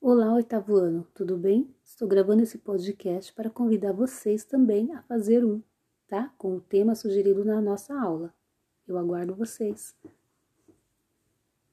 Olá, oitavo ano, tudo bem? Estou gravando esse podcast para convidar vocês também a fazer um, tá? Com o tema sugerido na nossa aula. Eu aguardo vocês.